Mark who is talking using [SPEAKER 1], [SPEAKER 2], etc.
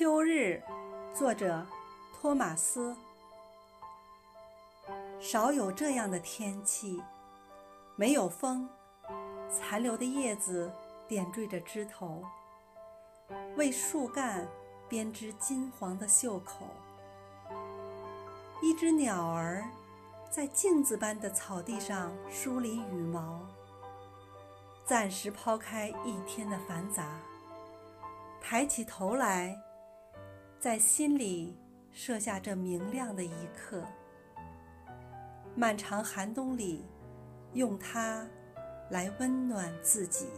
[SPEAKER 1] 秋日，作者托马斯。少有这样的天气，没有风，残留的叶子点缀着枝头，为树干编织金黄的袖口。一只鸟儿在镜子般的草地上梳理羽毛，暂时抛开一天的繁杂，抬起头来。在心里设下这明亮的一刻，漫长寒冬里，用它来温暖自己。